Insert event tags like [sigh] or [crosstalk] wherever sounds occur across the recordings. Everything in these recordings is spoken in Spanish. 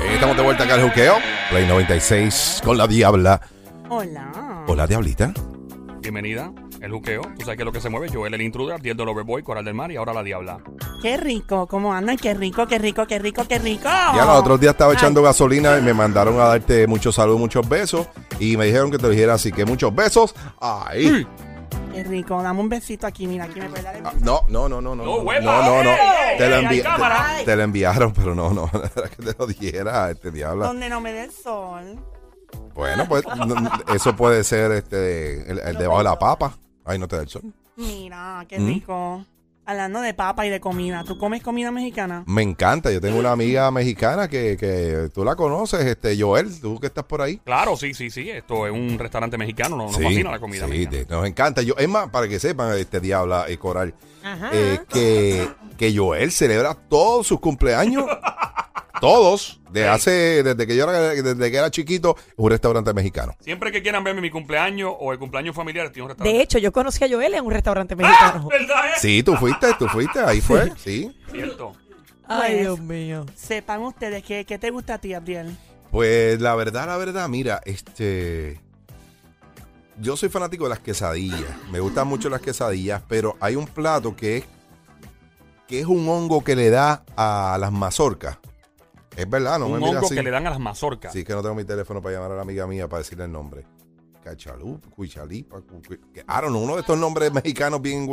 Eh, Estamos de vuelta acá al juqueo. Play 96 con la Diabla. Hola. Hola, Diablita. Bienvenida, el juqueo. Tú sabes que es lo que se mueve. Joel el intruder, Abdiel del Overboy, Coral del Mar y ahora la Diabla. Qué rico, ¿cómo andan? Qué rico, qué rico, qué rico, qué rico. Ya los otros días estaba echando gasolina y me mandaron a darte muchos saludos, muchos besos. Y me dijeron que te dijera así que muchos besos. Ay. Qué rico. Dame un besito aquí, mira, aquí me puede dar el Ah, No, no, no, no, no. No, No, no, no. no. Ey, ey, Te, lo envi- cámara. te, te lo enviaron, pero no, [laughs] no. Era que te lo dijera, este diabla. Donde no me dé el sol. Bueno, pues no, eso puede ser este el, el debajo de la papa. Ay, no te da el sol. Mira, qué ¿Mm? rico. Hablando de papa y de comida. ¿Tú comes comida mexicana? Me encanta. Yo tengo una amiga mexicana que, que tú la conoces, este Joel, tú que estás por ahí. Claro, sí, sí, sí. Esto es un restaurante mexicano. Nos, nos fascina la comida sí, mexicana. te- nos encanta. Yo, es más, para que sepan, este diabla y coral, Ajá. eh, que, que Joel celebra todos sus cumpleaños. [laughs] todos, de hace, desde que yo era, desde que era chiquito, un restaurante mexicano. Siempre que quieran verme mi cumpleaños o el cumpleaños familiar, estoy en un restaurante. De hecho, yo conocí a Joel en un restaurante ¡Ah! mexicano. Sí, tú fuiste, tú fuiste, ahí fue, sí. cierto. Ay, Pues, Dios mío. Sepan ustedes que, ¿qué te gusta a ti, Abdiel? Pues la verdad, la verdad, mira, este. Yo soy fanático de las quesadillas. Me gustan mucho las quesadillas, pero hay un plato que es. que es un hongo que le da a las mazorcas. Es verdad, no un me mira hongo así. que le dan a las mazorcas. Sí, que no tengo mi teléfono para llamar a la amiga mía para decirle el nombre. Cachalú, Cuichalipa, know, uno de estos nombres mexicanos bien.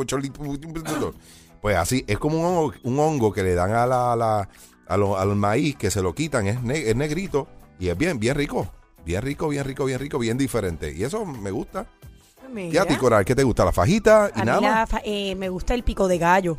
Pues así, es como un hongo, un hongo que le dan a la, a la- a lo- al maíz, que se lo quitan, es, ne- es negrito y es bien, bien rico. Bien rico, bien rico, bien rico, bien diferente. Y eso me gusta. ¿Y a ti, Coral? ¿Qué te gusta? ¿La fajita y A mí la eh, me gusta el pico de gallo.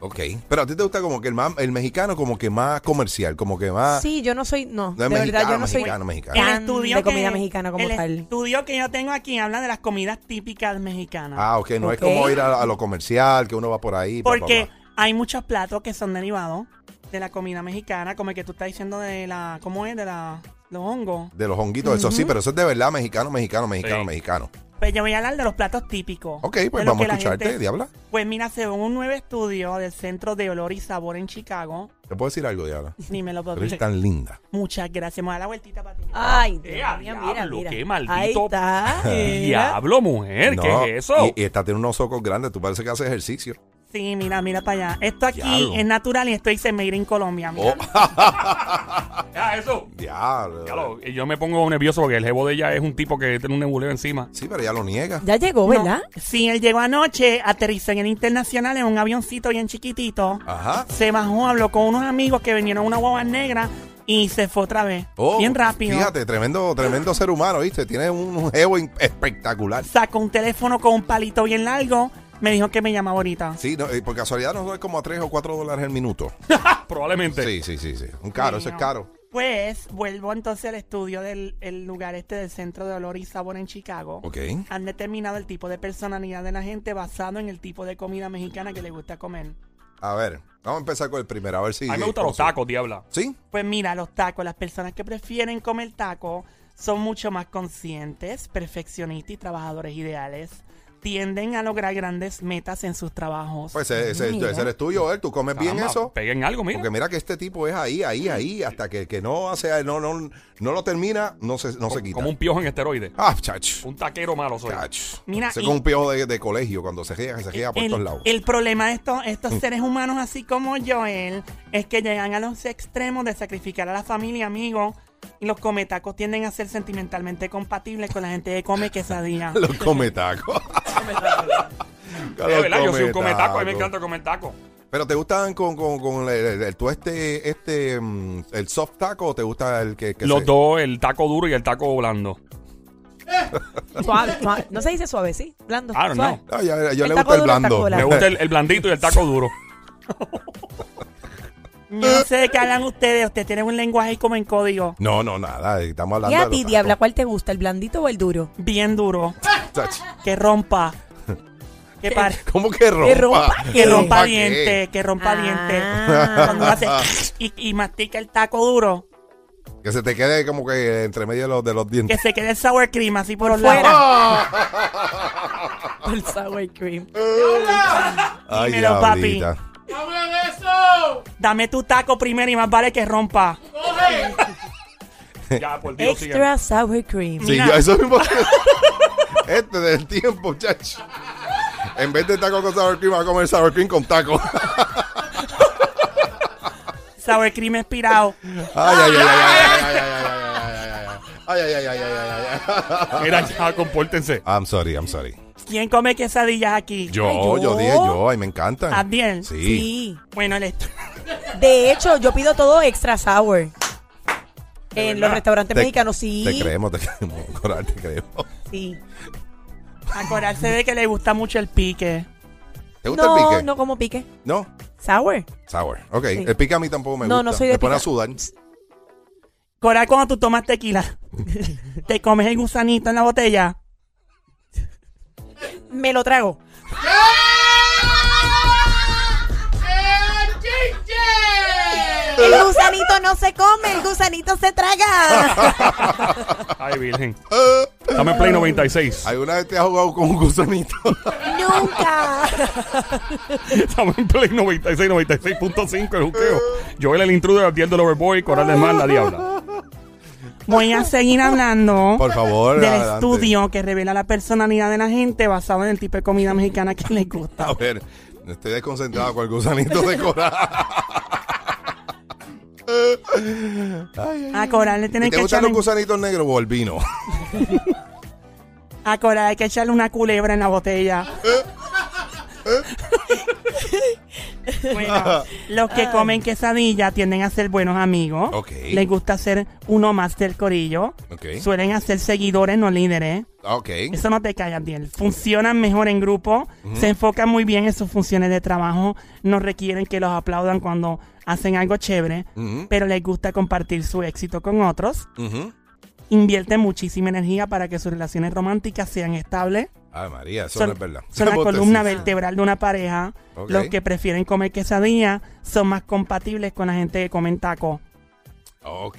Ok. Pero a ti te gusta como que el, más, el mexicano como que más comercial, como que más... Sí, yo no soy, no, No de es verdad, mexicano, yo no soy mexicano, mexicano. El estudio de comida que- mexicana como el tal. estudio que yo tengo aquí habla de las comidas típicas mexicanas. Ah, ok, no es como ir a, a lo comercial, que uno va por ahí. Porque hay muchos platos que son derivados de la comida mexicana, como el que tú estás diciendo de la, ¿cómo es? De la, los hongos. De los honguitos, eso sí, pero eso es de verdad mexicano, mexicano, mexicano, Sí. mexicano. Pues yo voy a hablar de los platos típicos. Ok, pues vamos a escucharte, gente- Diabla. Pues mira, según un nuevo estudio del Centro de Olor y Sabor en Chicago, ¿Te puedo decir algo, Diabla? [laughs] ni me lo puedo Eres tan linda. Muchas gracias. Me voy a dar la vueltita para ti. Ay, Eh, mira, diablo, mira. qué maldito Ahí está. [laughs] Diablo, mujer, No, ¿qué es eso? Y, y esta tiene unos ojos grandes, tú parece que haces ejercicio. Sí, mira, mira para allá. Esto aquí Diablo. es natural y esto dice Made in Colombia. Mira. Oh, [laughs] Ya, eso. diablo. Diablo, y yo me pongo nervioso porque el jevo de ella es un tipo que tiene un nebuleo encima. Sí, pero ya lo niega. Ya llegó, No, ¿verdad? Sí, él llegó anoche, aterrizó en el internacional en un avioncito bien chiquitito. Ajá. Se bajó, habló con unos amigos que vinieron a una guagua negra y se fue otra vez. Oh, bien rápido. Fíjate, tremendo, tremendo ser humano, ¿viste? Tiene un, in- espectacular. Sacó un teléfono con un palito bien largo. Me dijo que me llamaba ahorita. Sí, no, eh, por casualidad no es como a 3 o 4 dólares el minuto. [laughs] Probablemente. Sí, sí, sí, sí. Un caro, eso es caro. Pues vuelvo entonces al estudio del el lugar este del Centro de Olor y Sabor en Chicago. Ok. Han determinado el tipo de personalidad de la gente basado en el tipo de comida mexicana que le gusta comer. A ver, vamos a empezar con el primero, a ver si... A mí me gustan los tacos, diabla. ¿Sí? Pues mira, los tacos, las personas que prefieren comer taco son mucho más conscientes, perfeccionistas y trabajadores ideales. Tienden a lograr grandes metas en sus trabajos. Pues ese, ese- Mira. ese eres tú, Joel. ¿Tú comes bien Caramba, eso? Peguen algo, mira. Porque mira que este tipo es ahí, ahí, ahí, hasta que, que no hace, no, no, no lo termina, no se, no se quita. Como un piojo en esteroide. Ah, chach. Un taquero malo soy. Chach. Mira, Ese y- como un piojo de, de colegio cuando se ría, se ría por todos lados. el problema de estos, estos seres humanos, así como Joel, es que llegan a los extremos de sacrificar a la familia, amigos. Y los cometacos tienden a ser sentimentalmente compatibles con la gente que come [laughs] quesadilla. Los come tacos. Es [laughs] verdad, yo soy un cometaco, a mí me encanta comer taco. Pero te gustan con, con, con el, el- el- tú este, este, mm, el soft taco o te gusta el que, que Los se- dos, el taco duro y el taco blando. [laughs] Suave, suave. No se dice suave, sí. Blando. I don't suave. Ah, ya, yo El le gusta el el blando. Me gusta el, el blandito y el taco duro. [laughs] Yo no sé de qué hablan ustedes. Ustedes tienen un lenguaje como en código. No, no, nada. Estamos hablando ¿Y a ti, Diabla, cuál te gusta, el blandito o el duro? Bien duro. Que rompa. Que, [laughs] par- ¿Cómo que rompa? rompa que rompa diente. Que rompa diente. Ah. Cuando hace y, y mastica el taco duro. Que se te quede como que entre medio de los, de los Que dientes. se quede el sour cream así por, Por fuera. [laughs] El sour cream. [laughs] Ay, Dímelo, papi. diablita. Dame tu taco primero y más vale que rompa. Ya, por Dios, sigue. Extra sour cream. Sí, Mira. yo eso mismo. Este del tiempo, chacho. En vez de taco con sour cream, va a comer sour cream con taco. Sour cream expirado. Ay, ay, ay, ay, ay, ay, ay, ay, ay, ay, ay, ay, ay, ay, ay, ay, ay. Mira, ya, compórtense. I'm sorry, I'm sorry. ¿Quién come quesadillas aquí? Yo, Ay, yo, yo. dije yo, ay, me encantan. Adiel. Sí. Sí. Bueno, el estu- De hecho, yo pido todo extra sour. En los restaurantes Te- mexicanos, sí. Te creemos, te creemos. Coral, te creemos. Sí. a Coral se ve que le gusta mucho el pique. ¿Te gusta No, el pique? no como pique. No. Sour. Sour. Ok. Sí. El pique a mí tampoco me No, gusta. no soy de Me pone a sudar. Coral, cuando tú tomas tequila, [laughs] te comes el gusanito en la botella. Me lo trago. El gusanito no se come, el gusanito se traga. [laughs] Ay, virgen. [laughs] Estamos en Play 96. ¿Alguna vez te has jugado con un gusanito? Nunca. [laughs] Estamos en Play 96, 96.5, el juqueo. Joel, el intruder, Abdiel del Overboy, Coral del Mar, la Diabla. Voy a seguir hablando Por favor, del adelante. estudio que revela la personalidad de la gente basado en el tipo de comida mexicana que les gusta. [laughs] A ver, estoy desconcentrado con el gusanito de coral. Ay, ay. A Coral le ¿Y tienen ¿Te que gustan echarle, los gusanitos negros o el vino? [laughs] a Coral hay que echarle una culebra en la botella. [laughs] Bueno, los que comen quesadilla tienden a ser buenos amigos. Les gusta ser uno más del corillo. Suelen hacer seguidores, no líderes. Eso no te callas, Diel. Funcionan mejor en grupo, se enfocan muy bien en sus funciones de trabajo, no requieren que los aplaudan cuando hacen algo chévere, pero les gusta compartir su éxito con otros. Invierten muchísima energía para que sus relaciones románticas sean estables. Ay, María, eso Son, no es verdad. son la columna vertebral de una pareja. Los que prefieren comer quesadilla son más compatibles con la gente que comen taco. Ok,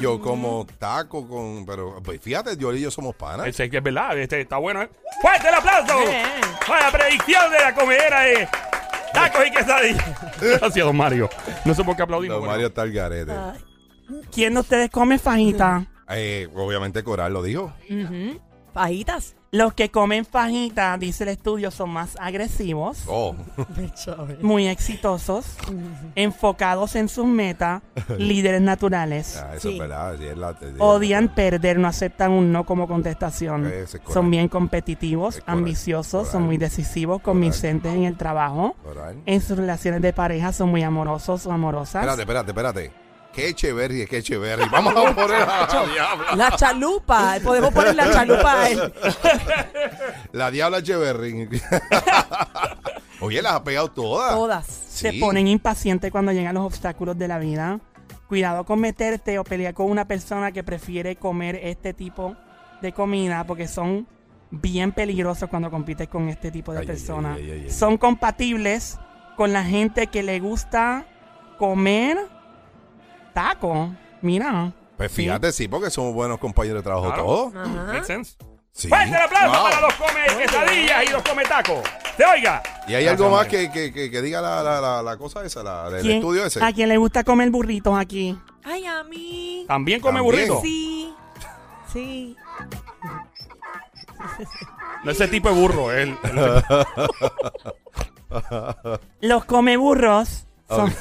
yo como taco con... Pero pues, fíjate, yo y yo somos panas. Ese que es verdad, este está bueno, ¿eh? ¡Fuerte el aplauso! Bien. ¡Para la predicción de la comedera de tacos y quesadillas! [laughs] Gracias, don Mario. No sé por qué aplaudimos. Don Mario está al garete. ¿Quién de ustedes come fajita? Eh, obviamente Coral lo dijo. Ujú. Fajitas. Los que comen fajita, dice el estudio, son más agresivos. Oh, [laughs] muy exitosos, enfocados en sus metas, [laughs] líderes naturales. ah, eso Sí. es verdad. sí, es la- es- Odian perder, no aceptan un no como contestación. Ese es correcto. Son bien competitivos, Es correcto. ambiciosos, son Correcto. muy decisivos, convincentes en el trabajo. Coral. En sus relaciones de pareja son muy amorosos o amorosas. Espérate, espérate, espérate. Qué Echeverry, qué Echeverry. Vamos a poner a la diabla. La chalupa. Podemos poner la chalupa a él. La diabla Echeverry. [laughs] Oye, las ha pegado todas. Todas. Se ponen impacientes cuando llegan los obstáculos de la vida. Cuidado con meterte o pelear con una persona que prefiere comer este tipo de comida porque son bien peligrosos cuando compites con este tipo de Ay, ay, personas. ay, ay, ay, ay. Son compatibles con la gente que le gusta comer taco. Mira. Pues fíjate, sí, porque somos buenos compañeros de trabajo Claro. todos. ¿Make sense? Sí. ¡Fuerte el aplauso Wow. para los come quesadillas y los come tacos! ¡Se oiga! Y hay algo más que, que, que, que diga la, la, la, la cosa esa, la del ¿Quién- estudio ese. ¿A quién le gusta comer burritos aquí? Ay, a mí. ¿También come También. burrito? Sí. Sí. No ese tipo de burro, él. [laughs] Los come burros son,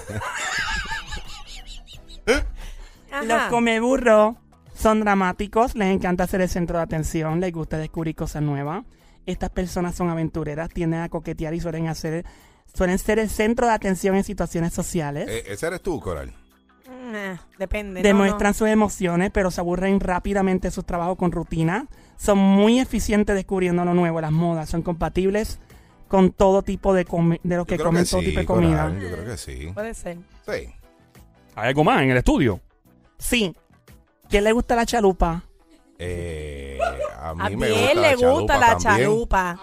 Ajá. come burros son dramáticos, les encanta ser el centro de atención, les gusta descubrir cosas nuevas. Estas personas son aventureras, tienden a coquetear y suelen hacer suelen ser el centro de atención en situaciones sociales. Eh, ese eres tú, Coral. Mm, eh, depende. Demuestran no. sus emociones, pero se aburren rápidamente de sus trabajos con rutina. Son muy eficientes descubriendo lo nuevo, las modas. Son compatibles con todo tipo de, de los Yo que comen que todo tipo de comida. Coral, Yo creo que sí. Puede ser. Sí. ¿Hay algo más en el estudio? Sí. ¿Quién le gusta la chalupa? Eh, a mí A me gusta la gusta la también. chalupa.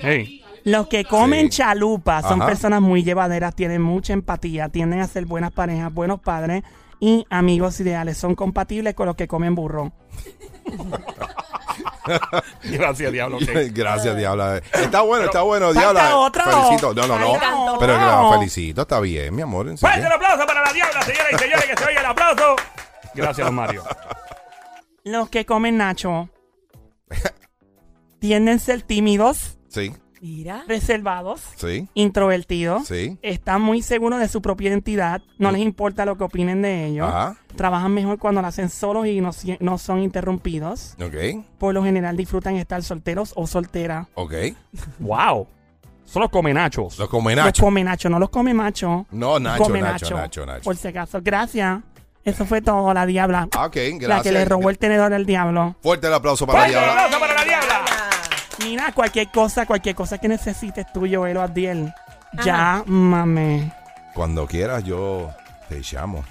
Hey, Los que comen Sí. chalupa son Ajá. personas muy llevaderas, tienen mucha empatía, tienden a ser buenas parejas, buenos padres y amigos ideales. Son compatibles con los que comen burro. [laughs] [laughs] Gracias, diablo. ok. [laughs] Gracias, Diabla. Está bueno, está bueno, otro. Felicito. No, no, no. Pero que la felicito, está bien, mi amor. Fuerte el aplauso para la diabla, señoras y señores, que se oiga el aplauso. Gracias, Mario. Los que comen nacho [laughs] tienden a ser tímidos, Sí, Mira. reservados, sí, introvertidos. sí. Están muy seguros de su propia identidad. No les importa lo que opinen de ellos. Ajá. Trabajan mejor cuando lo hacen solos y no, son interrumpidos. Ok, Por lo general disfrutan estar solteros o solteras. ok. [laughs] Wow. Son los comenachos. Los come Los Nacho. come Nacho, no los come macho. No, Nacho, come Nacho, Nacho, Nacho. Por si acaso. Gracias. Eso fue todo, la diabla. Ah, Ok, gracias. La que le robó el tenedor al diablo. Fuerte el aplauso para la Fuerte el Diabla. aplauso para la diabla. Mira, cualquier cosa, cualquier cosa que necesites tú, Joel o Adiel. Ya, mame. Cuando quieras, yo te llamo.